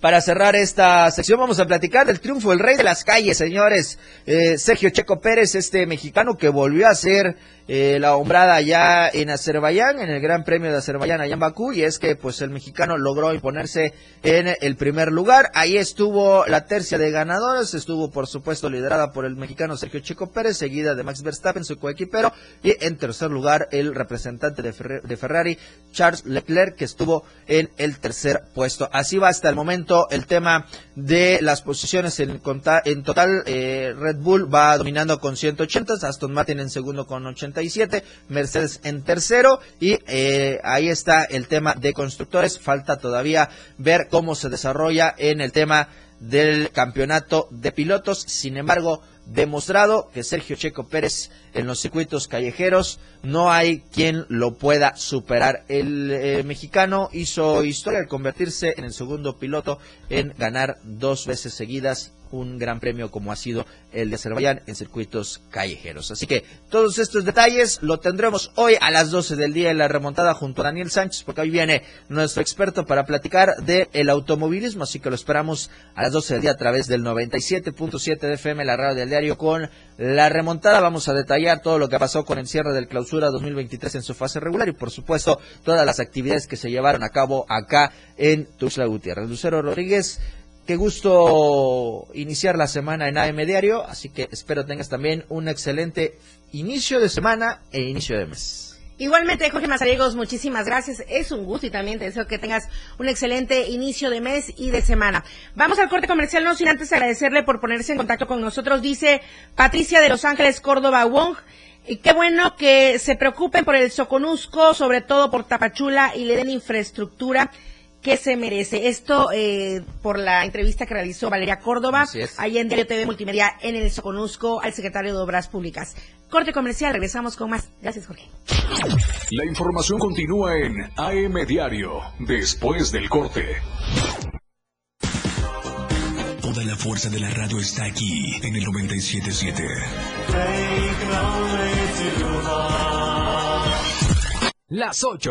para cerrar esta sección vamos a platicar del triunfo del rey de las calles, señores. Eh, Sergio Checo Pérez, este mexicano que volvió a ser eh, la hombrada allá en Azerbaiyán, en el Gran Premio de Azerbaiyán allá en Bakú, y es que pues el mexicano logró imponerse en el primer lugar. Ahí estuvo la tercia de ganadores, estuvo por supuesto liderada por el mexicano Sergio Checo Pérez, seguida de Max Verstappen, su coequipero, y en tercer lugar el representante de, de Ferrari, Charles Leclerc, que estuvo en el tercer puesto. Así va hasta el momento el tema de las posiciones en, en total. eh, Red Bull va dominando con 180, Aston Martin en segundo con 87, Mercedes en tercero y eh, ahí está el tema de constructores. Falta todavía ver cómo se desarrolla en el tema del campeonato de pilotos. Sin embargo, demostrado que Sergio Checo Pérez en los circuitos callejeros no hay quien lo pueda superar. El eh, mexicano hizo historia al convertirse en el segundo piloto en ganar dos veces seguidas un gran premio como ha sido el de Azerbaiyán en circuitos callejeros. Así que todos estos detalles lo tendremos hoy a las 12 del día en la remontada junto a Daniel Sánchez, porque hoy viene nuestro experto para platicar del el automovilismo, así que lo esperamos a las 12 del día a través del 97.7 de FM, la radio del diario, con la remontada. Vamos a detallar todo lo que pasó con el cierre del clausura 2023 en su fase regular y, por supuesto, todas las actividades que se llevaron a cabo acá en Tuxtla Gutiérrez. Lucero Rodríguez, Qué gusto iniciar la semana en AM Diario, así que espero tengas también un excelente inicio de semana e inicio de mes. Igualmente, Jorge Mazariegos, muchísimas gracias. Es un gusto y también te deseo que tengas un excelente inicio de mes y de semana. Vamos al corte comercial, no sin antes agradecerle por ponerse en contacto con nosotros. Dice Patricia de Los Ángeles, Córdoba, Wong. Y qué bueno que se preocupen por el Soconusco, sobre todo por Tapachula, y le den infraestructura que se merece. Esto eh, por la entrevista que realizó Valeria Córdoba, ahí en Diario TV Multimedia, en el Soconusco, al secretario de Obras Públicas. Corte comercial, regresamos con más. Gracias, Jorge. La información continúa en AM Diario, después del corte. Toda la fuerza de la radio está aquí en el 977. Las 8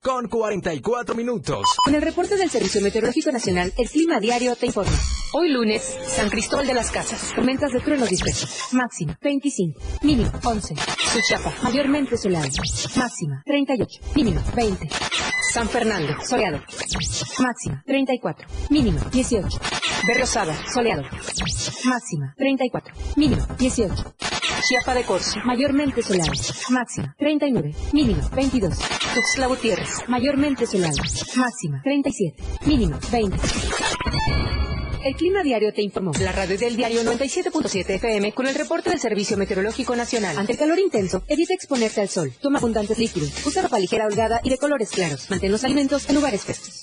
con 44 minutos. Con el reporte del Servicio Meteorológico Nacional, el clima diario te informa. Hoy lunes, San Cristóbal de las Casas, tormentas de truenos dispersos. Máxima, 25. Mínimo, 11. Suchiapa, mayormente soleado. Máxima, 38. Mínimo, 20. San Fernando, soleado. Máxima, 34. Mínimo, 18. Berriosada, soleado. Máxima, 34. Mínimo, 18. Chiapa de Corzo, mayormente soleado. Máxima, 39. Mínimo, 22. Tuxtla Gutiérrez, mayormente soleado. Máxima, 37. Mínimo, 20. El Clima Diario te informó. La radio del diario 97.7 FM con el reporte del Servicio Meteorológico Nacional. Ante el calor intenso, evita exponerte al sol. Toma abundantes líquidos. Usa ropa ligera holgada y de colores claros. Mantén los alimentos en lugares frescos.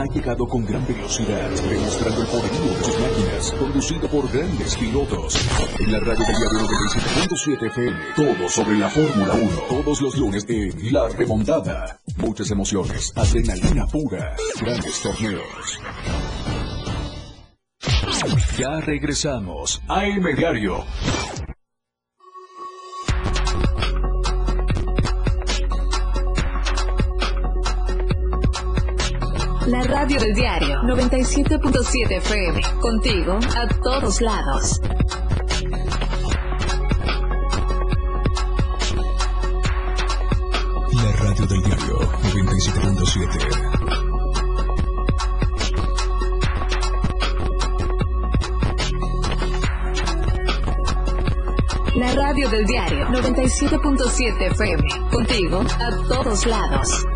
Ha llegado con gran velocidad, demostrando el poderío de sus máquinas, conducido por grandes pilotos. En la radio del diario 97.7 FM, todo sobre la Fórmula 1. Todos los lunes en La Remontada. Muchas emociones, adrenalina pura, grandes torneos. Ya regresamos a AM Diario. La radio del diario 97.7 FM. Contigo a todos lados. La radio del diario 97.7. La radio del diario 97.7 FM. Contigo a todos lados.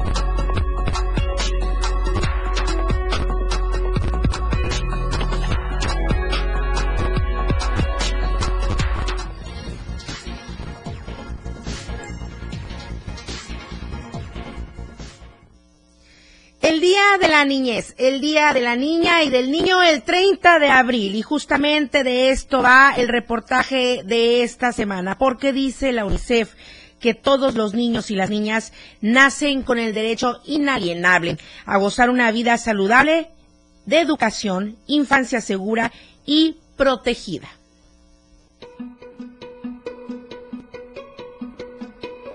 De la Niñez, el Día de la Niña y del Niño el 30 de abril. Y justamente de esto va el reportaje de esta semana, porque dice la UNICEF que todos los niños y las niñas nacen con el derecho inalienable a gozar una vida saludable, de educación, infancia segura y protegida.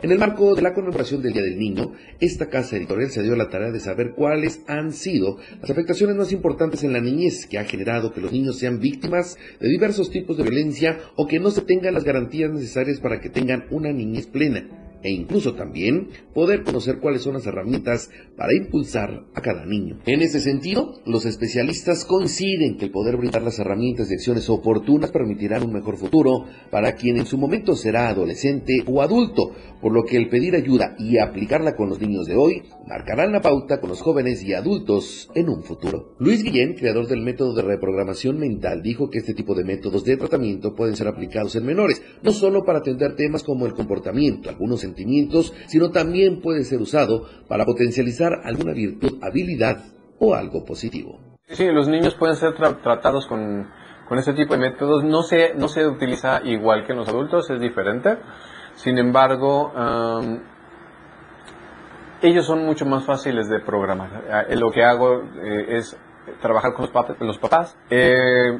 En el marco de la conmemoración del Día del Niño, esta casa editorial se dio la tarea de saber cuáles han sido las afectaciones más importantes en la niñez que ha generado que los niños sean víctimas de diversos tipos de violencia o que no se tengan las garantías necesarias para que tengan una niñez plena e incluso también poder conocer cuáles son las herramientas para impulsar a cada niño. En ese sentido, los especialistas coinciden que el poder brindar las herramientas y acciones oportunas permitirán un mejor futuro para quien en su momento será adolescente o adulto, por lo que el pedir ayuda y aplicarla con los niños de hoy marcarán la pauta con los jóvenes y adultos en un futuro. Luis Guillén, creador del método de reprogramación mental, dijo que este tipo de métodos de tratamiento pueden ser aplicados en menores, no solo para atender temas como el comportamiento, algunos sentimientos, sino también puede ser usado para potencializar alguna virtud, habilidad o algo positivo. Sí, los niños pueden ser tra- tratados con, con este tipo de métodos. No se, no se utiliza igual que en los adultos, es diferente. Sin embargo, am, ellos son mucho más fáciles de programar. Eh, Lo que hago eh, es trabajar con los, pap- los papás. Eh,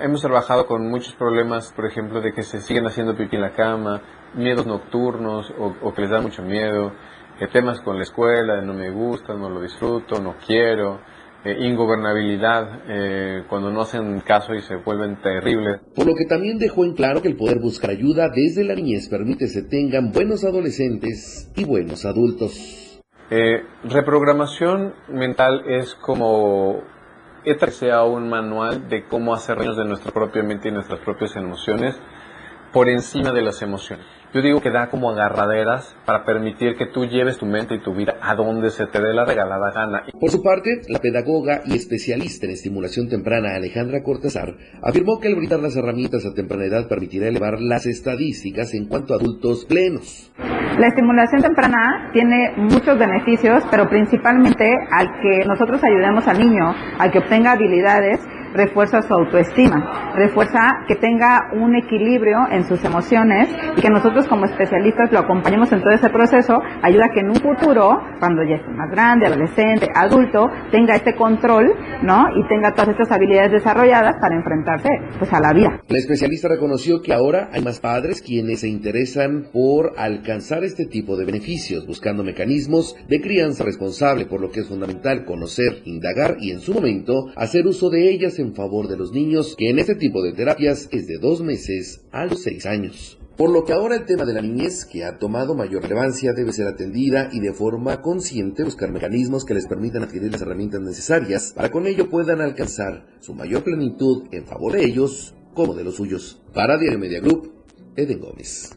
hemos trabajado con muchos problemas, por ejemplo, de que se siguen haciendo pipí en la cama, miedos nocturnos o, o que les da mucho miedo, eh, temas con la escuela, no me gusta, no lo disfruto, no quiero, eh, ingobernabilidad, eh, cuando no hacen caso y se vuelven terribles. Por lo que también dejó en claro que el poder buscar ayuda desde la niñez permite se tengan buenos adolescentes y buenos adultos. Eh, reprogramación mental es como que sea un manual de cómo hacernos de nuestra propia mente y nuestras propias emociones por encima de las emociones. Yo digo que da como agarraderas para permitir que tú lleves tu mente y tu vida a donde se te dé la regalada gana. Por su parte, la pedagoga y especialista en estimulación temprana Alejandra Cortázar afirmó que el brindar las herramientas a temprana edad permitirá elevar las estadísticas en cuanto a adultos plenos. La estimulación temprana tiene muchos beneficios, pero principalmente al que nosotros ayudemos al niño a que obtenga habilidades, refuerza su autoestima, refuerza que tenga un equilibrio en sus emociones y que nosotros como especialistas lo acompañemos en todo ese proceso, ayuda a que en un futuro, cuando ya esté más grande, adolescente, adulto, tenga este control, ¿no? Y tenga todas estas habilidades desarrolladas para enfrentarse pues a la vida. La especialista reconoció que ahora hay más padres quienes se interesan por alcanzar este tipo de beneficios, buscando mecanismos de crianza responsable, por lo que es fundamental conocer, indagar y en su momento hacer uso de ellas en favor de los niños, que en este tipo de terapias es de dos meses a los seis años. Por lo que ahora el tema de la niñez, que ha tomado mayor relevancia, debe ser atendida y de forma consciente buscar mecanismos que les permitan adquirir las herramientas necesarias para con ello puedan alcanzar su mayor plenitud en favor de ellos como de los suyos. Para Diario Media Group, Eden Gómez.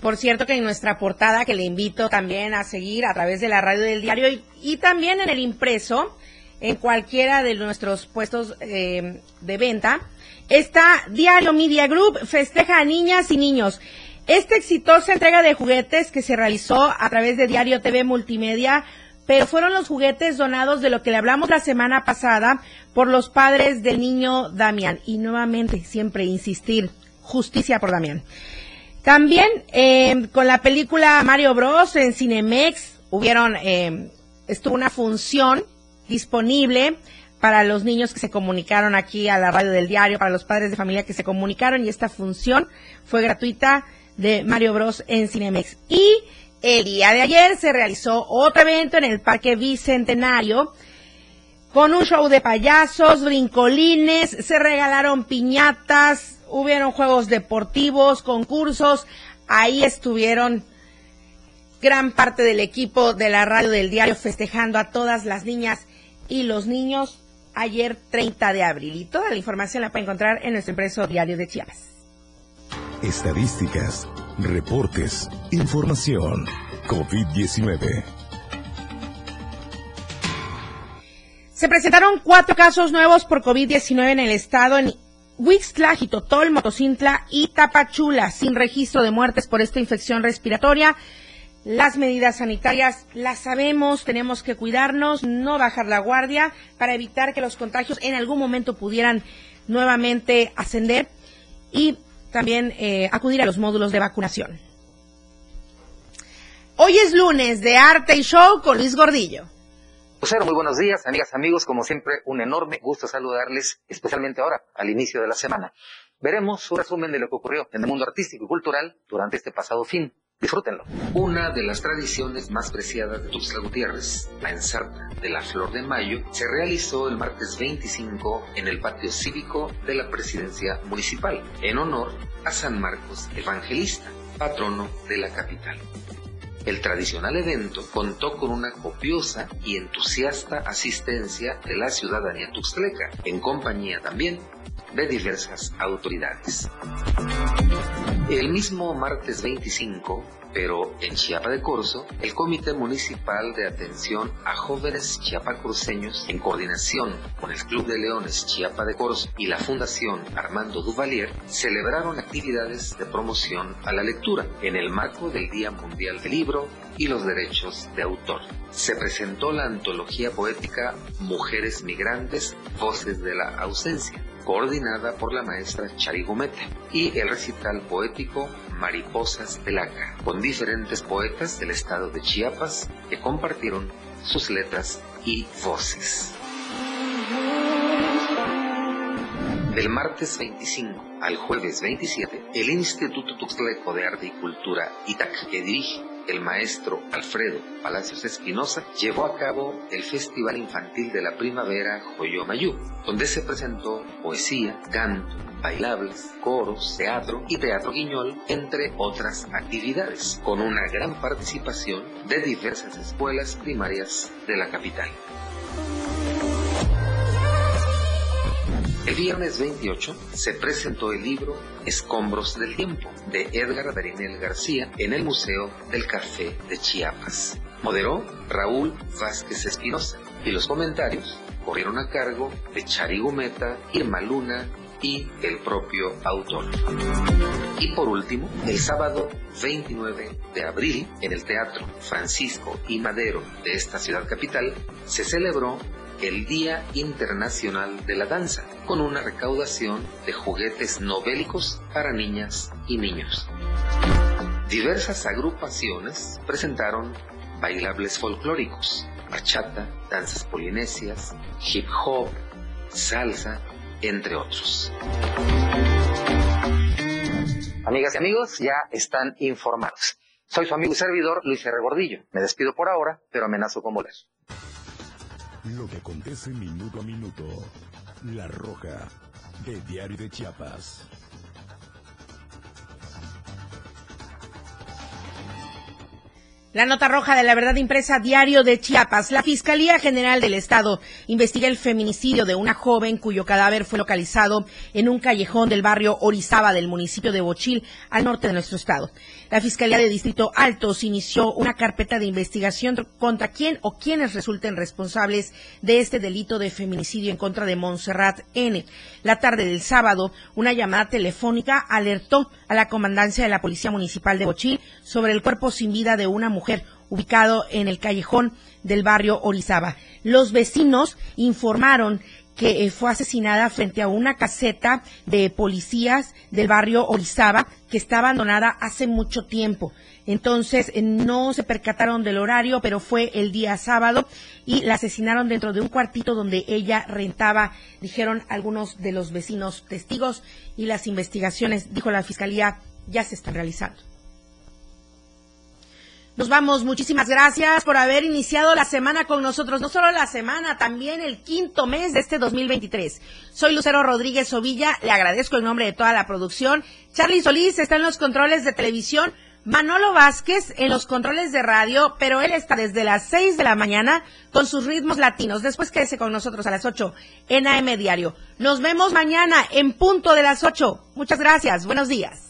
Por cierto que en nuestra portada, que le invito también a seguir a través de la radio del diario y, y también en el impreso, en cualquiera de nuestros puestos eh, de venta, está Diario Media Group, festeja a niñas y niños. Esta exitosa entrega de juguetes que se realizó a través de Diario TV Multimedia, pero fueron los juguetes donados de lo que le hablamos la semana pasada por los padres del niño Damián. Y nuevamente, siempre insistir, justicia por Damián. También eh, con la película Mario Bros en Cinemex hubieron eh, estuvo una función disponible para los niños que se comunicaron aquí a la radio del diario, para los padres de familia que se comunicaron y esta función fue gratuita de Mario Bros en Cinemex. Y el día de ayer se realizó otro evento en el Parque Bicentenario con un show de payasos, brincolines, se regalaron piñatas, hubieron juegos deportivos, concursos, ahí estuvieron gran parte del equipo de la radio del diario festejando a todas las niñas y los niños ayer 30 de abril. Y toda la información la puede encontrar en nuestro impreso diario de Chiapas. estadísticas, reportes, información. COVID-19. Se presentaron cuatro casos nuevos por COVID-19 en el estado en Huixtla, Jitotol, Motocintla y Tapachula, sin registro de muertes por esta infección respiratoria. Las medidas sanitarias las sabemos, tenemos que cuidarnos, no bajar la guardia para evitar que los contagios en algún momento pudieran nuevamente ascender y también eh, acudir a los módulos de vacunación. Hoy es lunes de Arte y Show con Luis Gordillo. Muy buenos días, amigas, amigos. Como siempre, un enorme gusto saludarles, especialmente ahora, al inicio de la semana. Veremos un resumen de lo que ocurrió en el mundo artístico y cultural durante este pasado fin. Disfrútenlo. Una de las tradiciones más preciadas de Tuxtla Gutiérrez, la ensarta de la Flor de Mayo, se realizó el martes 25 en el patio cívico de la presidencia municipal, en honor a San Marcos Evangelista, patrono de la capital. El tradicional evento contó con una copiosa y entusiasta asistencia de la ciudadanía tuxtleca, en compañía también de diversas autoridades. El mismo martes 25, pero en Chiapa de Corzo, el Comité Municipal de Atención a Jóvenes Chiapacruceños, en coordinación con el Club de Leones Chiapa de Corzo y la Fundación Armando Duvalier, celebraron actividades de promoción a la lectura en el marco del Día Mundial del Libro y los Derechos de Autor. Se presentó la antología poética Mujeres Migrantes, Voces de la Ausencia, coordinada por la maestra Charigumeta, y el recital poético Mariposas del Laca, con diferentes poetas del estado de Chiapas que compartieron sus letras y voces. Del martes 25 al jueves 27, el Instituto Tuxtleco de Arte y Cultura, ITAC, que dirige el maestro Alfredo Palacios Espinosa, llevó a cabo el Festival Infantil de la Primavera Joyomayú, donde se presentó poesía, canto, bailables, coros, teatro y teatro guiñol, entre otras actividades, con una gran participación de diversas escuelas primarias de la capital. El viernes 28 se presentó el libro Escombros del Tiempo de Edgar Darinel García en el Museo del Café de Chiapas. Moderó Raúl Vázquez Espinosa y los comentarios corrieron a cargo de Chari Gumeta, Irma Luna y el propio autor. Y por último, el sábado 29 de abril, en el Teatro Francisco y Madero de esta ciudad capital, se celebró el Día Internacional de la Danza, con una recaudación de juguetes novélicos para niñas y niños. Diversas agrupaciones presentaron bailables folclóricos, bachata, danzas polinesias, hip hop, salsa, entre otros. Amigas y amigos, ya están informados. Soy su amigo y servidor Luis R. Gordillo. Me despido por ahora, pero amenazo con volver. Lo que acontece minuto a minuto. La Roja, de Diario de Chiapas. La nota roja de la verdad impresa diario de Chiapas. La Fiscalía General del Estado investiga el feminicidio de una joven cuyo cadáver fue localizado en un callejón del barrio Orizaba del municipio de Bochil, al norte de nuestro estado. La Fiscalía de Distrito Altos inició una carpeta de investigación contra quién o quienes resulten responsables de este delito de feminicidio en contra de Montserrat N. La tarde del sábado, una llamada telefónica alertó a la comandancia de la Policía Municipal de Bochil sobre el cuerpo sin vida de una mujer ubicado en el callejón del barrio Orizaba. Los vecinos informaron que eh, fue asesinada frente a una caseta de policías del barrio Orizaba que está abandonada hace mucho tiempo. Entonces eh, no se percataron del horario, pero fue el día sábado y la asesinaron dentro de un cuartito donde ella rentaba, dijeron algunos de los vecinos testigos y las investigaciones, dijo la fiscalía, ya se están realizando. Nos vamos. Muchísimas gracias por haber iniciado la semana con nosotros. No solo la semana, también el quinto mes de este 2023. Soy Lucero Rodríguez Ovilla. Le agradezco en nombre de toda la producción. Charlie Solís está en los controles de televisión. Manolo Vázquez en los controles de radio, pero él está desde las 6 de la mañana con sus ritmos latinos. Después quédese con nosotros a las 8 en AM Diario. Nos vemos mañana en punto de las 8. Muchas gracias. Buenos días.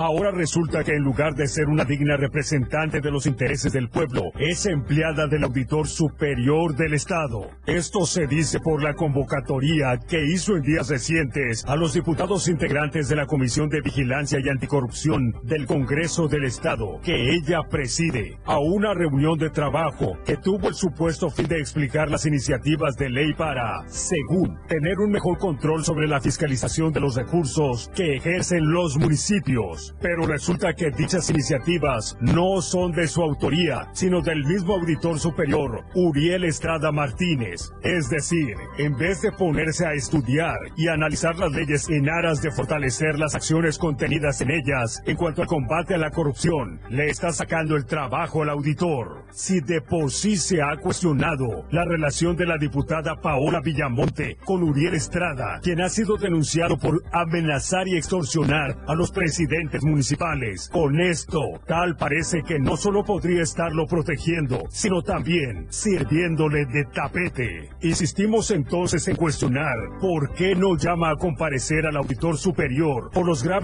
Ahora resulta que en lugar de ser una digna representante de los intereses del pueblo, es empleada del auditor superior del Estado. Esto se dice por la convocatoría que hizo en días recientes a los diputados integrantes de la Comisión de Vigilancia y Anticorrupción del Congreso del Estado, que ella preside, a una reunión de trabajo que tuvo el supuesto fin de explicar las iniciativas de ley para, según, tener un mejor control sobre la fiscalización de los recursos que ejercen los municipios pero resulta que dichas iniciativas no son de su autoría, sino del mismo auditor superior, Uriel Estrada Martínez. Es decir, en vez de ponerse a estudiar y analizar las leyes en aras de fortalecer las acciones contenidas en ellas en cuanto al combate a la corrupción, le está sacando el trabajo al auditor. Si de por sí se ha cuestionado la relación de la diputada Paola Villamonte con Uriel Estrada, quien ha sido denunciado por amenazar y extorsionar a los presidentes municipales. Con esto, tal parece que no solo podría estarlo protegiendo, sino también sirviéndole de tapete. Insistimos entonces en cuestionar por qué no llama a comparecer al auditor superior por los graves